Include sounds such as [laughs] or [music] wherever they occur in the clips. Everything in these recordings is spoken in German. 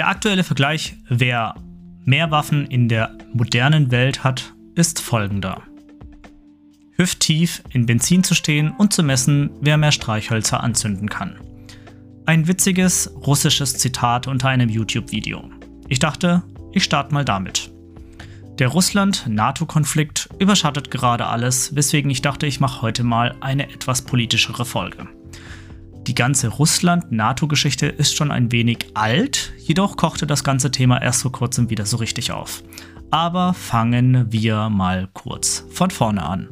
Der aktuelle Vergleich, wer mehr Waffen in der modernen Welt hat, ist folgender. Hüfttief in Benzin zu stehen und zu messen, wer mehr Streichhölzer anzünden kann. Ein witziges russisches Zitat unter einem YouTube-Video. Ich dachte, ich starte mal damit. Der Russland-NATO-Konflikt überschattet gerade alles, weswegen ich dachte, ich mache heute mal eine etwas politischere Folge. Die ganze Russland-NATO-Geschichte ist schon ein wenig alt, jedoch kochte das ganze Thema erst vor kurzem wieder so richtig auf. Aber fangen wir mal kurz von vorne an.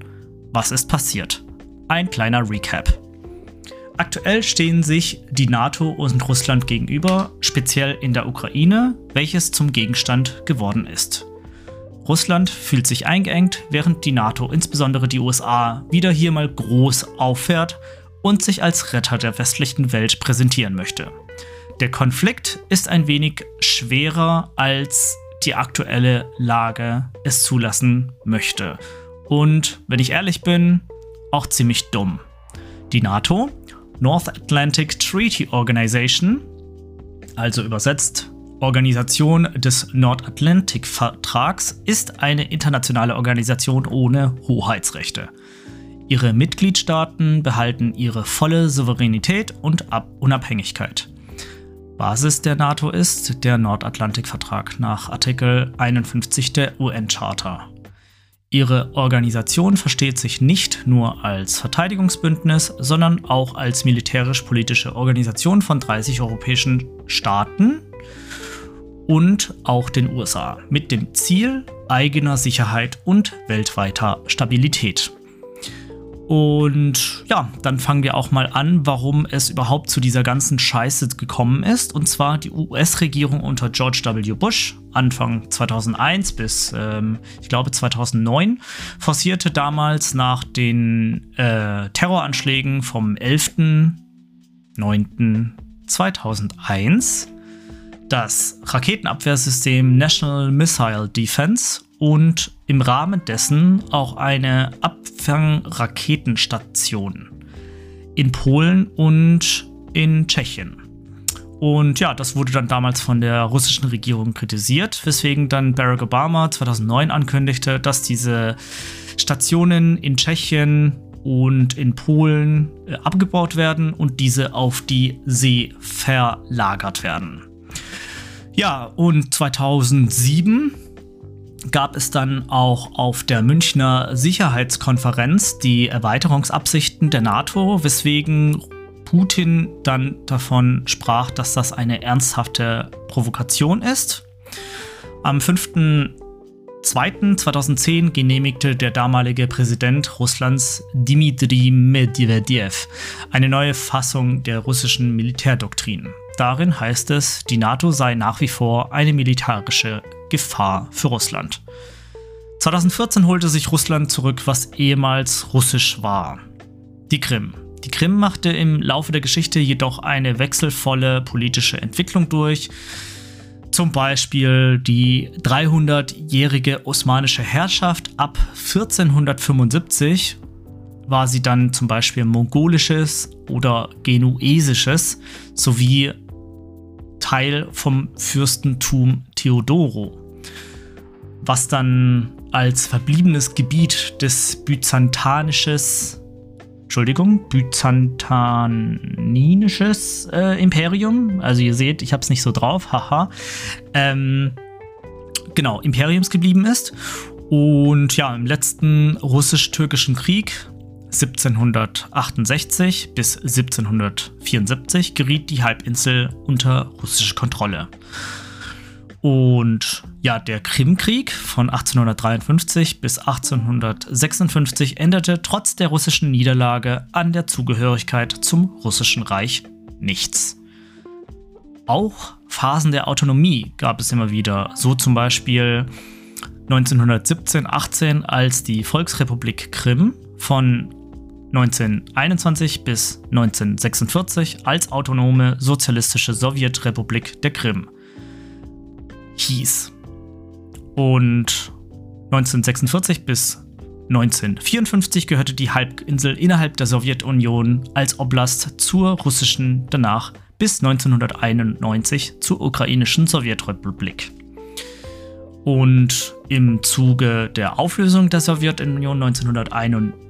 Was ist passiert? Ein kleiner Recap. Aktuell stehen sich die NATO und Russland gegenüber, speziell in der Ukraine, welches zum Gegenstand geworden ist. Russland fühlt sich eingeengt, während die NATO, insbesondere die USA, wieder hier mal groß auffährt und sich als Retter der westlichen Welt präsentieren möchte. Der Konflikt ist ein wenig schwerer, als die aktuelle Lage es zulassen möchte. Und wenn ich ehrlich bin, auch ziemlich dumm. Die NATO, North Atlantic Treaty Organization, also übersetzt Organisation des Nordatlantik-Vertrags, ist eine internationale Organisation ohne Hoheitsrechte. Ihre Mitgliedstaaten behalten ihre volle Souveränität und Ab Unabhängigkeit. Basis der NATO ist der Nordatlantikvertrag nach Artikel 51 der UN-Charta. Ihre Organisation versteht sich nicht nur als Verteidigungsbündnis, sondern auch als militärisch-politische Organisation von 30 europäischen Staaten und auch den USA mit dem Ziel eigener Sicherheit und weltweiter Stabilität. Und ja, dann fangen wir auch mal an, warum es überhaupt zu dieser ganzen Scheiße gekommen ist. Und zwar die US-Regierung unter George W. Bush Anfang 2001 bis, ähm, ich glaube, 2009 forcierte damals nach den äh, Terroranschlägen vom 11.09.2001 das Raketenabwehrsystem National Missile Defense und im Rahmen dessen auch eine Abfangraketenstation in Polen und in Tschechien. Und ja, das wurde dann damals von der russischen Regierung kritisiert, weswegen dann Barack Obama 2009 ankündigte, dass diese Stationen in Tschechien und in Polen äh, abgebaut werden und diese auf die See verlagert werden. Ja, und 2007 gab es dann auch auf der Münchner Sicherheitskonferenz die Erweiterungsabsichten der NATO, weswegen Putin dann davon sprach, dass das eine ernsthafte Provokation ist. Am 5.2.2010 genehmigte der damalige Präsident Russlands Dmitri Medvedev eine neue Fassung der russischen Militärdoktrin. Darin heißt es, die NATO sei nach wie vor eine militärische Gefahr für Russland. 2014 holte sich Russland zurück, was ehemals russisch war. Die Krim. Die Krim machte im Laufe der Geschichte jedoch eine wechselvolle politische Entwicklung durch. Zum Beispiel die 300-jährige osmanische Herrschaft ab 1475 war sie dann zum Beispiel mongolisches oder genuesisches sowie Teil vom Fürstentum Theodoro, was dann als verbliebenes Gebiet des byzantanisches, Entschuldigung, byzantaninisches äh, Imperium, also ihr seht, ich habe es nicht so drauf, haha, ähm, genau, Imperiums geblieben ist. Und ja, im letzten russisch-türkischen Krieg 1768 bis 1774 geriet die Halbinsel unter russische Kontrolle. Und ja, der Krimkrieg von 1853 bis 1856 änderte trotz der russischen Niederlage an der Zugehörigkeit zum Russischen Reich nichts. Auch Phasen der Autonomie gab es immer wieder, so zum Beispiel 1917-18, als die Volksrepublik Krim von 1921 bis 1946 als autonome sozialistische Sowjetrepublik der Krim hieß. Und 1946 bis 1954 gehörte die Halbinsel innerhalb der Sowjetunion als Oblast zur russischen, danach bis 1991 zur ukrainischen Sowjetrepublik. Und im Zuge der Auflösung der Sowjetunion 1991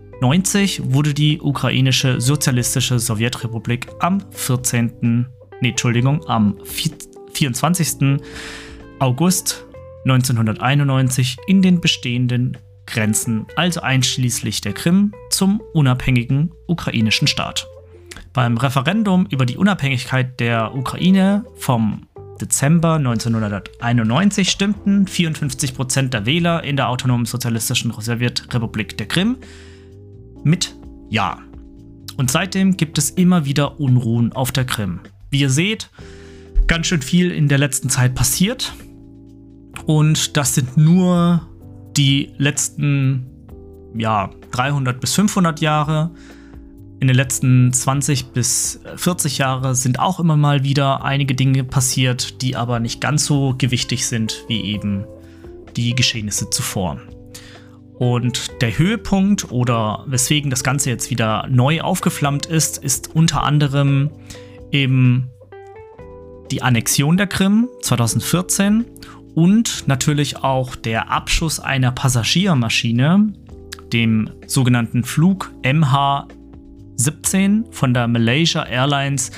wurde die ukrainische sozialistische Sowjetrepublik am 14. Nee, Entschuldigung, am 24. August 1991 in den bestehenden Grenzen, also einschließlich der Krim, zum unabhängigen ukrainischen Staat. Beim Referendum über die Unabhängigkeit der Ukraine vom Dezember 1991 stimmten 54 Prozent der Wähler in der autonomen sozialistischen Sowjetrepublik der Krim mit Ja. Und seitdem gibt es immer wieder Unruhen auf der Krim. Wie ihr seht, ganz schön viel in der letzten Zeit passiert. Und das sind nur die letzten ja, 300 bis 500 Jahre. In den letzten 20 bis 40 Jahren sind auch immer mal wieder einige Dinge passiert, die aber nicht ganz so gewichtig sind wie eben die Geschehnisse zuvor. Und der Höhepunkt oder weswegen das Ganze jetzt wieder neu aufgeflammt ist, ist unter anderem eben die Annexion der Krim 2014 und natürlich auch der Abschuss einer Passagiermaschine, dem sogenannten Flug MH17 von der Malaysia Airlines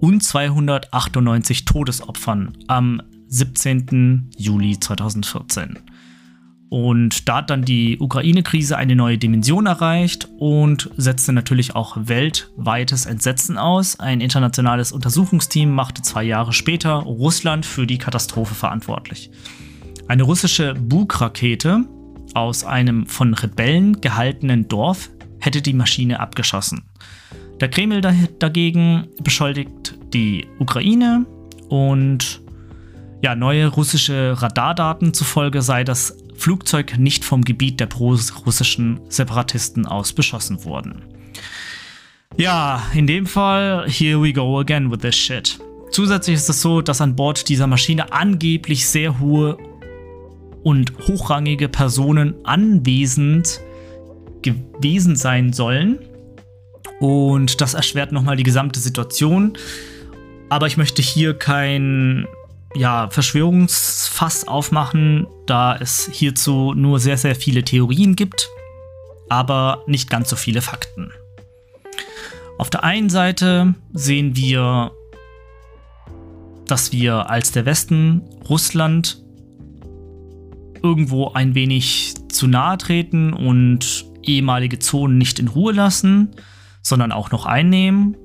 und 298 Todesopfern am 17. Juli 2014. Und da hat dann die Ukraine-Krise eine neue Dimension erreicht und setzte natürlich auch weltweites Entsetzen aus. Ein internationales Untersuchungsteam machte zwei Jahre später Russland für die Katastrophe verantwortlich. Eine russische Bug-Rakete aus einem von Rebellen gehaltenen Dorf hätte die Maschine abgeschossen. Der Kreml dagegen beschuldigt die Ukraine und ja, neue russische Radardaten zufolge sei das Flugzeug nicht vom Gebiet der pro-russischen Separatisten aus beschossen worden. Ja, in dem Fall, here we go again with this shit. Zusätzlich ist es so, dass an Bord dieser Maschine angeblich sehr hohe und hochrangige Personen anwesend gewesen sein sollen. Und das erschwert nochmal die gesamte Situation. Aber ich möchte hier kein ja, Verschwörungsfass aufmachen, da es hierzu nur sehr, sehr viele Theorien gibt, aber nicht ganz so viele Fakten. Auf der einen Seite sehen wir, dass wir als der Westen Russland irgendwo ein wenig zu nahe treten und ehemalige Zonen nicht in Ruhe lassen, sondern auch noch einnehmen.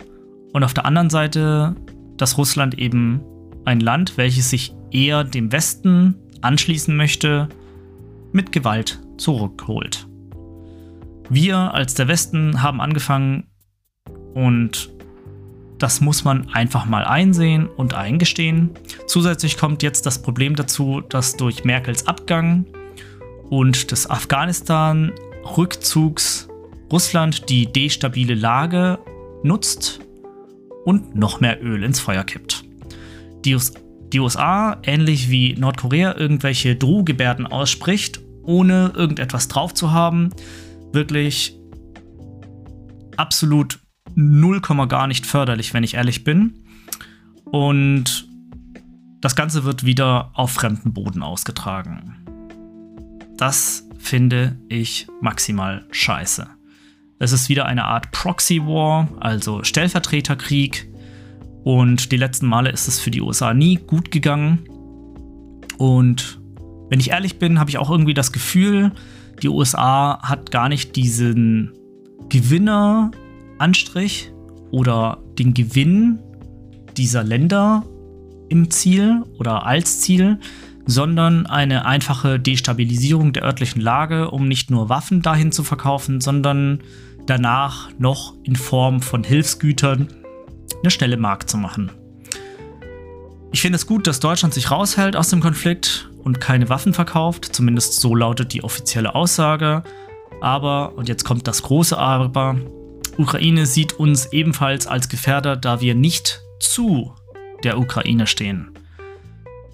Und auf der anderen Seite, dass Russland eben ein Land, welches sich eher dem Westen anschließen möchte, mit Gewalt zurückholt. Wir als der Westen haben angefangen und das muss man einfach mal einsehen und eingestehen. Zusätzlich kommt jetzt das Problem dazu, dass durch Merkels Abgang und des Afghanistan-Rückzugs Russland die destabile Lage nutzt und noch mehr Öl ins Feuer kippt die, US die USA, ähnlich wie Nordkorea, irgendwelche Drohgebärden ausspricht, ohne irgendetwas drauf zu haben, wirklich absolut 0, gar nicht förderlich, wenn ich ehrlich bin. Und das Ganze wird wieder auf fremden Boden ausgetragen. Das finde ich maximal scheiße. Es ist wieder eine Art Proxy War, also Stellvertreterkrieg, und die letzten Male ist es für die USA nie gut gegangen. Und wenn ich ehrlich bin, habe ich auch irgendwie das Gefühl, die USA hat gar nicht diesen Gewinneranstrich oder den Gewinn dieser Länder im Ziel oder als Ziel, sondern eine einfache Destabilisierung der örtlichen Lage, um nicht nur Waffen dahin zu verkaufen, sondern danach noch in Form von Hilfsgütern eine Stelle Markt zu machen. Ich finde es gut, dass Deutschland sich raushält aus dem Konflikt und keine Waffen verkauft, zumindest so lautet die offizielle Aussage. Aber, und jetzt kommt das große Aber, Ukraine sieht uns ebenfalls als Gefährder, da wir nicht zu der Ukraine stehen.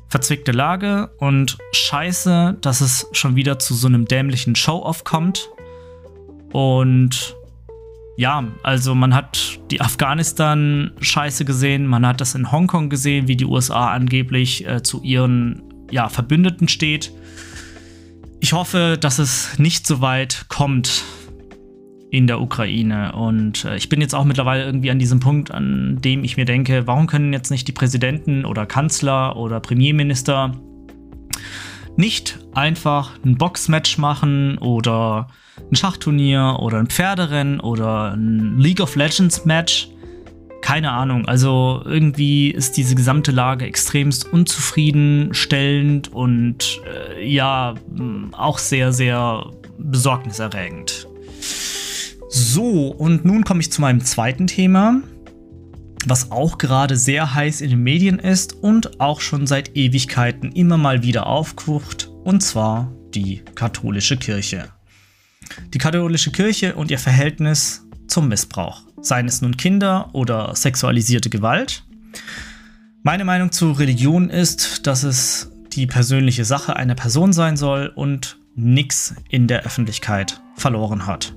Verzwickte Lage und scheiße, dass es schon wieder zu so einem dämlichen Show-off kommt. Und ja, also man hat die Afghanistan-Scheiße gesehen, man hat das in Hongkong gesehen, wie die USA angeblich äh, zu ihren ja, Verbündeten steht. Ich hoffe, dass es nicht so weit kommt, in der Ukraine. Und äh, ich bin jetzt auch mittlerweile irgendwie an diesem Punkt, an dem ich mir denke, warum können jetzt nicht die Präsidenten oder Kanzler oder Premierminister nicht einfach ein Boxmatch machen oder ein Schachturnier oder ein Pferderennen oder ein League of Legends Match? Keine Ahnung. Also irgendwie ist diese gesamte Lage extremst unzufriedenstellend und äh, ja, auch sehr, sehr besorgniserregend. So, und nun komme ich zu meinem zweiten Thema, was auch gerade sehr heiß in den Medien ist und auch schon seit Ewigkeiten immer mal wieder aufkocht, und zwar die katholische Kirche. Die katholische Kirche und ihr Verhältnis zum Missbrauch, seien es nun Kinder oder sexualisierte Gewalt. Meine Meinung zu Religion ist, dass es die persönliche Sache einer Person sein soll und nichts in der Öffentlichkeit verloren hat.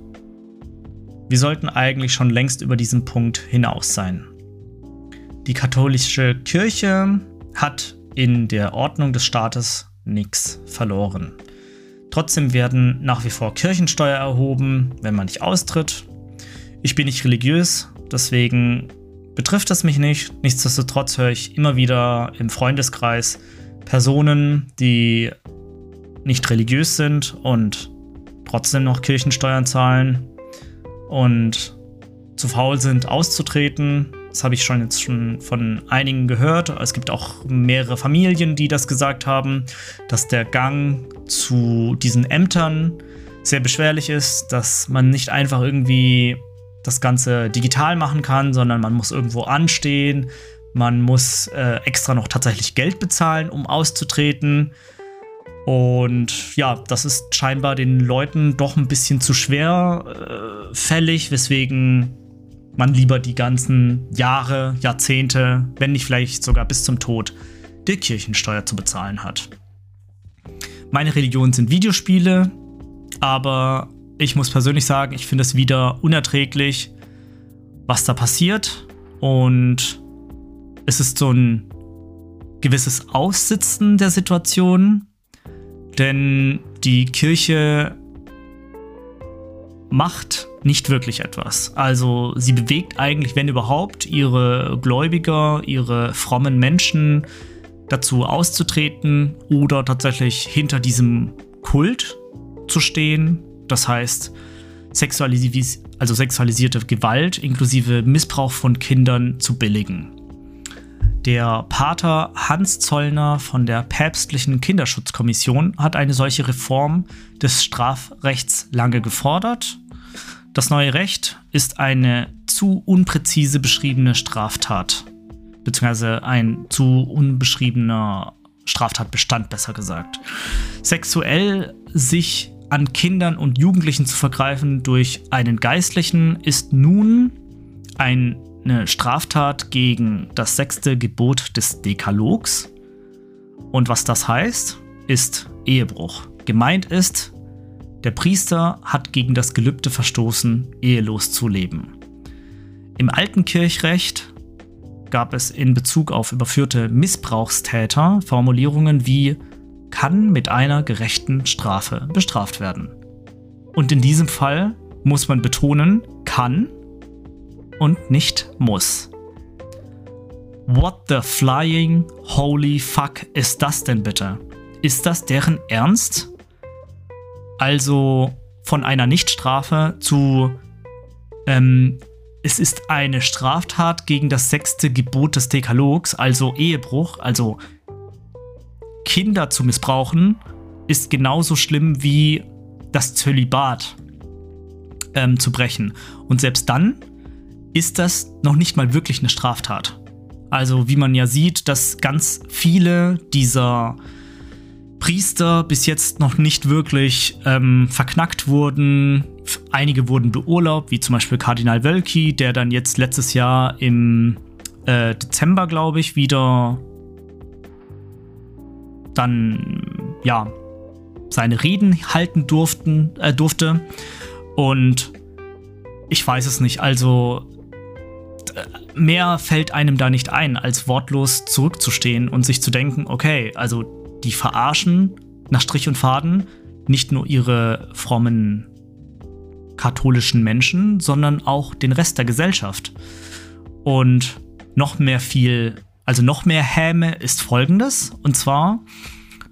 Wir sollten eigentlich schon längst über diesen Punkt hinaus sein. Die katholische Kirche hat in der Ordnung des Staates nichts verloren. Trotzdem werden nach wie vor Kirchensteuer erhoben, wenn man nicht austritt. Ich bin nicht religiös, deswegen betrifft das mich nicht. Nichtsdestotrotz höre ich immer wieder im Freundeskreis Personen, die nicht religiös sind und trotzdem noch Kirchensteuern zahlen und zu faul sind, auszutreten. Das habe ich schon jetzt schon von einigen gehört. Es gibt auch mehrere Familien, die das gesagt haben, dass der Gang zu diesen Ämtern sehr beschwerlich ist, dass man nicht einfach irgendwie das Ganze digital machen kann, sondern man muss irgendwo anstehen, man muss äh, extra noch tatsächlich Geld bezahlen, um auszutreten. Und ja, das ist scheinbar den Leuten doch ein bisschen zu schwerfällig, äh, weswegen man lieber die ganzen Jahre, Jahrzehnte, wenn nicht vielleicht sogar bis zum Tod, der Kirchensteuer zu bezahlen hat. Meine Religion sind Videospiele, aber ich muss persönlich sagen, ich finde es wieder unerträglich, was da passiert. Und es ist so ein gewisses Aussitzen der Situation, denn die Kirche macht nicht wirklich etwas. Also sie bewegt eigentlich, wenn überhaupt, ihre Gläubiger, ihre frommen Menschen dazu auszutreten oder tatsächlich hinter diesem Kult zu stehen. Das heißt, sexualis also sexualisierte Gewalt inklusive Missbrauch von Kindern zu billigen. Der Pater Hans Zollner von der Päpstlichen Kinderschutzkommission hat eine solche Reform des Strafrechts lange gefordert. Das neue Recht ist eine zu unpräzise beschriebene Straftat, beziehungsweise ein zu unbeschriebener Straftatbestand, besser gesagt. Sexuell sich an Kindern und Jugendlichen zu vergreifen durch einen Geistlichen ist nun ein eine Straftat gegen das sechste Gebot des Dekalogs. Und was das heißt, ist Ehebruch. Gemeint ist, der Priester hat gegen das Gelübde verstoßen, ehelos zu leben. Im alten Kirchrecht gab es in Bezug auf überführte Missbrauchstäter Formulierungen wie kann mit einer gerechten Strafe bestraft werden. Und in diesem Fall muss man betonen, kann und nicht muss. What the flying holy fuck ist das denn bitte? Ist das deren Ernst? Also von einer Nichtstrafe zu ähm, es ist eine Straftat gegen das sechste Gebot des Dekalogs, also Ehebruch, also Kinder zu missbrauchen, ist genauso schlimm wie das Zölibat ähm, zu brechen. Und selbst dann ist das noch nicht mal wirklich eine Straftat. Also wie man ja sieht, dass ganz viele dieser Priester bis jetzt noch nicht wirklich ähm, verknackt wurden. Einige wurden beurlaubt, wie zum Beispiel Kardinal Wölki, der dann jetzt letztes Jahr im äh, Dezember, glaube ich, wieder dann ja seine Reden halten durften, äh, durfte. Und ich weiß es nicht, also mehr fällt einem da nicht ein, als wortlos zurückzustehen und sich zu denken, okay, also die verarschen nach Strich und Faden nicht nur ihre frommen katholischen Menschen, sondern auch den Rest der Gesellschaft. Und noch mehr viel, also noch mehr Häme ist folgendes, und zwar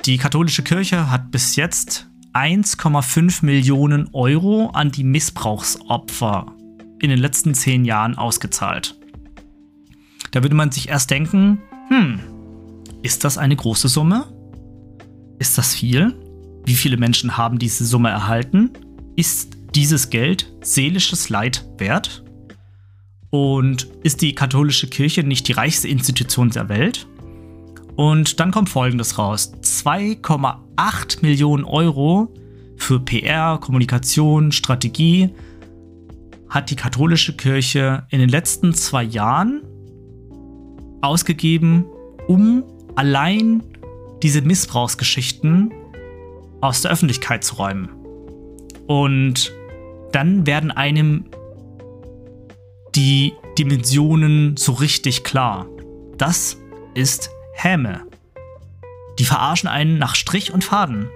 die katholische Kirche hat bis jetzt 1,5 Millionen Euro an die Missbrauchsopfer in den letzten zehn Jahren ausgezahlt. Da würde man sich erst denken, hm, ist das eine große Summe? Ist das viel? Wie viele Menschen haben diese Summe erhalten? Ist dieses Geld seelisches Leid wert? Und ist die katholische Kirche nicht die reichste Institution der Welt? Und dann kommt Folgendes raus. 2,8 Millionen Euro für PR, Kommunikation, Strategie hat die katholische Kirche in den letzten zwei Jahren ausgegeben, um allein diese Missbrauchsgeschichten aus der Öffentlichkeit zu räumen. Und dann werden einem die Dimensionen so richtig klar. Das ist Häme. Die verarschen einen nach Strich und Faden.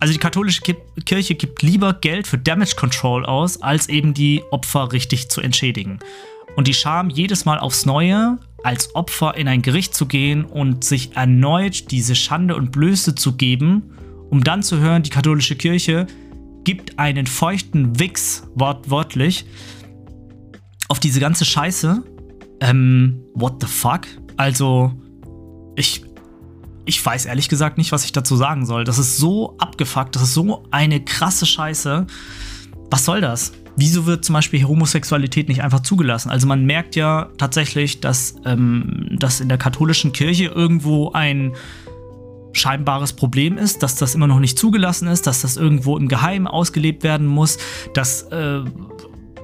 Also die katholische Kirche gibt lieber Geld für Damage Control aus, als eben die Opfer richtig zu entschädigen. Und die Scham jedes Mal aufs Neue als Opfer in ein Gericht zu gehen und sich erneut diese Schande und Blöße zu geben, um dann zu hören, die katholische Kirche gibt einen feuchten Wichs, wortwörtlich, auf diese ganze Scheiße. Ähm, what the fuck? Also, ich, ich weiß ehrlich gesagt nicht, was ich dazu sagen soll. Das ist so abgefuckt, das ist so eine krasse Scheiße. Was soll das? Wieso wird zum Beispiel Homosexualität nicht einfach zugelassen? Also man merkt ja tatsächlich, dass ähm, das in der katholischen Kirche irgendwo ein scheinbares Problem ist, dass das immer noch nicht zugelassen ist, dass das irgendwo im Geheimen ausgelebt werden muss, dass äh,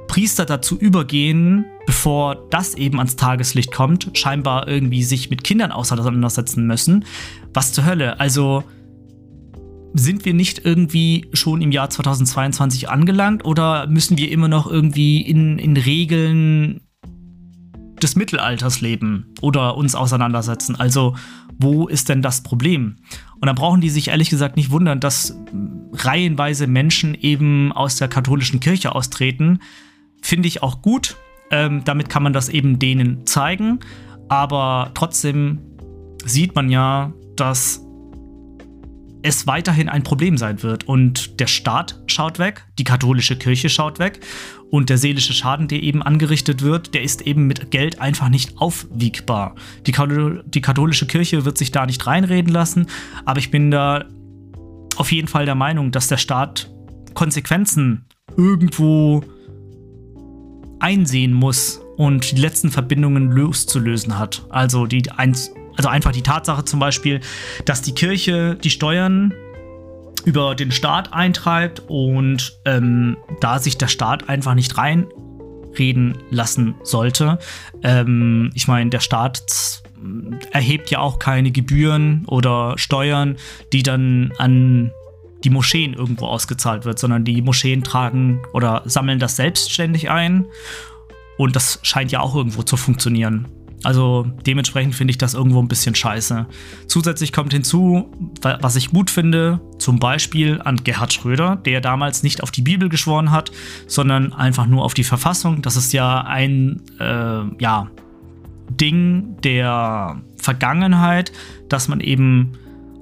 Priester dazu übergehen, bevor das eben ans Tageslicht kommt, scheinbar irgendwie sich mit Kindern auseinandersetzen müssen. Was zur Hölle? Also sind wir nicht irgendwie schon im Jahr 2022 angelangt oder müssen wir immer noch irgendwie in, in Regeln des Mittelalters leben oder uns auseinandersetzen? Also, wo ist denn das Problem? Und da brauchen die sich ehrlich gesagt nicht wundern, dass reihenweise Menschen eben aus der katholischen Kirche austreten. Finde ich auch gut. Ähm, damit kann man das eben denen zeigen. Aber trotzdem sieht man ja, dass es weiterhin ein Problem sein wird. Und der Staat schaut weg, die katholische Kirche schaut weg und der seelische Schaden, der eben angerichtet wird, der ist eben mit Geld einfach nicht aufwiegbar. Die, die katholische Kirche wird sich da nicht reinreden lassen, aber ich bin da auf jeden Fall der Meinung, dass der Staat Konsequenzen irgendwo einsehen muss und die letzten Verbindungen loszulösen hat. Also die eins also einfach die Tatsache zum Beispiel, dass die Kirche die Steuern über den Staat eintreibt und ähm, da sich der Staat einfach nicht reinreden lassen sollte. Ähm, ich meine, der Staat erhebt ja auch keine Gebühren oder Steuern, die dann an die Moscheen irgendwo ausgezahlt wird, sondern die Moscheen tragen oder sammeln das selbstständig ein. Und das scheint ja auch irgendwo zu funktionieren. Also dementsprechend finde ich das irgendwo ein bisschen scheiße. Zusätzlich kommt hinzu, was ich gut finde, zum Beispiel an Gerhard Schröder, der damals nicht auf die Bibel geschworen hat, sondern einfach nur auf die Verfassung. Das ist ja ein äh, ja, Ding der Vergangenheit, dass man eben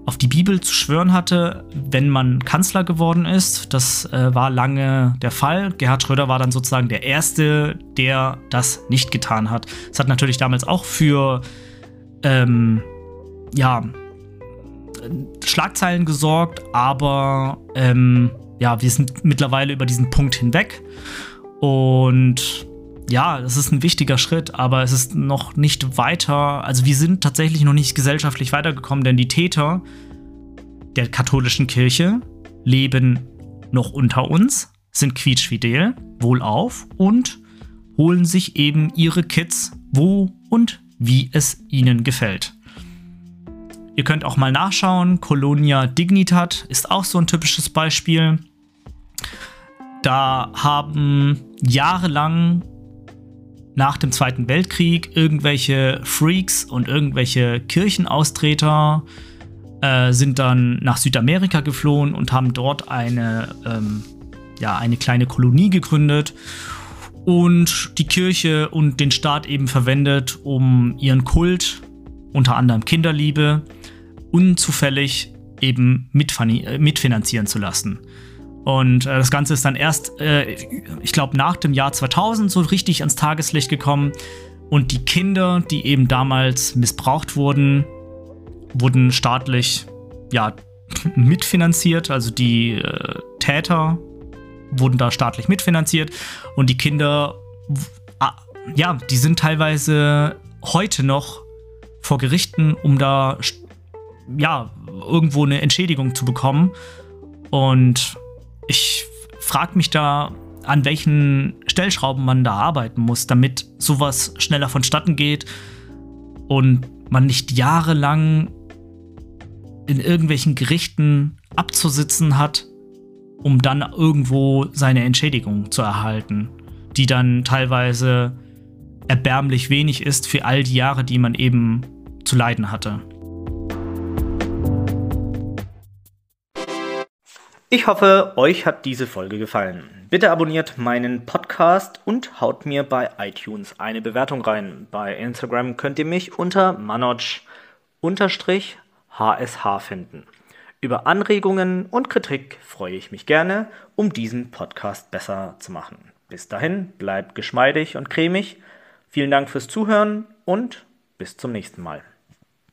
auf die Bibel zu schwören hatte, wenn man Kanzler geworden ist. Das äh, war lange der Fall. Gerhard Schröder war dann sozusagen der Erste, der das nicht getan hat. Es hat natürlich damals auch für ähm, ja, Schlagzeilen gesorgt, aber ähm, ja, wir sind mittlerweile über diesen Punkt hinweg. Und ja, das ist ein wichtiger Schritt, aber es ist noch nicht weiter. Also wir sind tatsächlich noch nicht gesellschaftlich weitergekommen, denn die Täter der katholischen Kirche leben noch unter uns, sind quietschfidel, wohlauf und holen sich eben ihre Kids, wo und wie es ihnen gefällt. Ihr könnt auch mal nachschauen, Colonia Dignitat ist auch so ein typisches Beispiel. Da haben jahrelang nach dem Zweiten Weltkrieg irgendwelche Freaks und irgendwelche Kirchenaustreter äh, sind dann nach Südamerika geflohen und haben dort eine, ähm, ja, eine kleine Kolonie gegründet und die Kirche und den Staat eben verwendet, um ihren Kult, unter anderem Kinderliebe, unzufällig eben äh, mitfinanzieren zu lassen. Und äh, das Ganze ist dann erst, äh, ich glaube, nach dem Jahr 2000 so richtig ans Tageslicht gekommen. Und die Kinder, die eben damals missbraucht wurden, wurden staatlich ja, [laughs] mitfinanziert. Also die äh, Täter wurden da staatlich mitfinanziert. Und die Kinder, ah, ja, die sind teilweise heute noch vor Gerichten, um da ja, irgendwo eine Entschädigung zu bekommen. Und ich frage mich da, an welchen Stellschrauben man da arbeiten muss, damit sowas schneller vonstatten geht und man nicht jahrelang in irgendwelchen Gerichten abzusitzen hat, um dann irgendwo seine Entschädigung zu erhalten, die dann teilweise erbärmlich wenig ist für all die Jahre, die man eben zu leiden hatte. Ich hoffe, euch hat diese Folge gefallen. Bitte abonniert meinen Podcast und haut mir bei iTunes eine Bewertung rein. Bei Instagram könnt ihr mich unter manoj-hsh finden. Über Anregungen und Kritik freue ich mich gerne, um diesen Podcast besser zu machen. Bis dahin, bleibt geschmeidig und cremig. Vielen Dank fürs Zuhören und bis zum nächsten Mal.